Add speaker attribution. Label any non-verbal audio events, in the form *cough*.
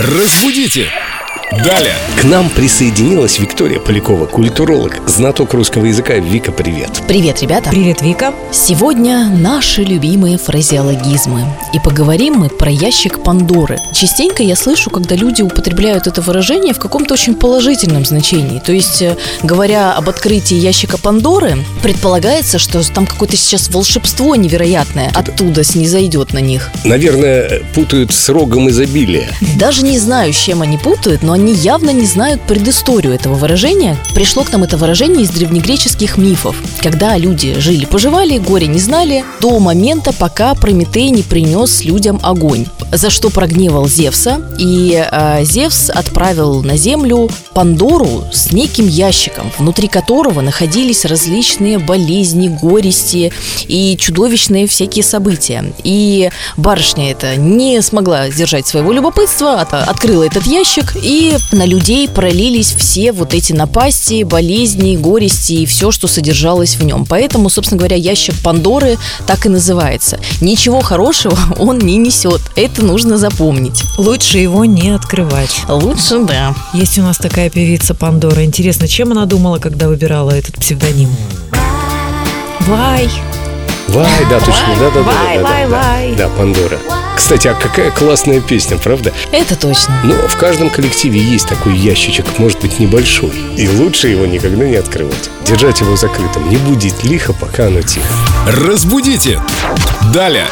Speaker 1: Разбудите! Далее!
Speaker 2: К нам присоединилась Виктория Полякова, культуролог, знаток русского языка. Вика, привет.
Speaker 3: Привет, ребята!
Speaker 4: Привет, Вика.
Speaker 3: Сегодня наши любимые фразеологизмы. И поговорим мы про ящик Пандоры. Частенько я слышу, когда люди употребляют это выражение в каком-то очень положительном значении. То есть, э, говоря об открытии ящика Пандоры, предполагается, что там какое-то сейчас волшебство невероятное оттуда снизойдет на них.
Speaker 2: Наверное, путают с рогом изобилия.
Speaker 3: Даже не знаю, с чем они путают, но они явно не знают предысторию этого выражения. Пришло к нам это выражение из древнегреческих мифов, когда люди жили-поживали, горе не знали, до момента, пока Прометей не принес людям огонь, за что прогневал Зевса, и э, Зевс отправил на землю Пандору с неким ящиком, внутри которого находились различные болезни, горести и чудовищные всякие события. И барышня эта не смогла сдержать своего любопытства, от- открыла этот ящик, и на людей пролились все вот эти напасти, болезни, горести и все, что содержалось в нем. Поэтому, собственно говоря, ящик Пандоры так и называется. Ничего хорошего *laughs* он не несет. Это нужно запомнить.
Speaker 4: Лучше его не открывать.
Speaker 3: Лучше, да.
Speaker 4: Есть у нас такая певица Пандора. Интересно, чем она думала, когда выбирала этот псевдоним? Вай.
Speaker 2: Вай, да, точно, да, да, да, да, да, да, Пандора. Кстати, а какая классная песня, правда?
Speaker 3: Это точно.
Speaker 2: Но в каждом коллективе есть такой ящичек, может быть, небольшой. И лучше его никогда не открывать. Держать его закрытым, не будить лихо, пока оно тихо.
Speaker 1: Разбудите! Далее!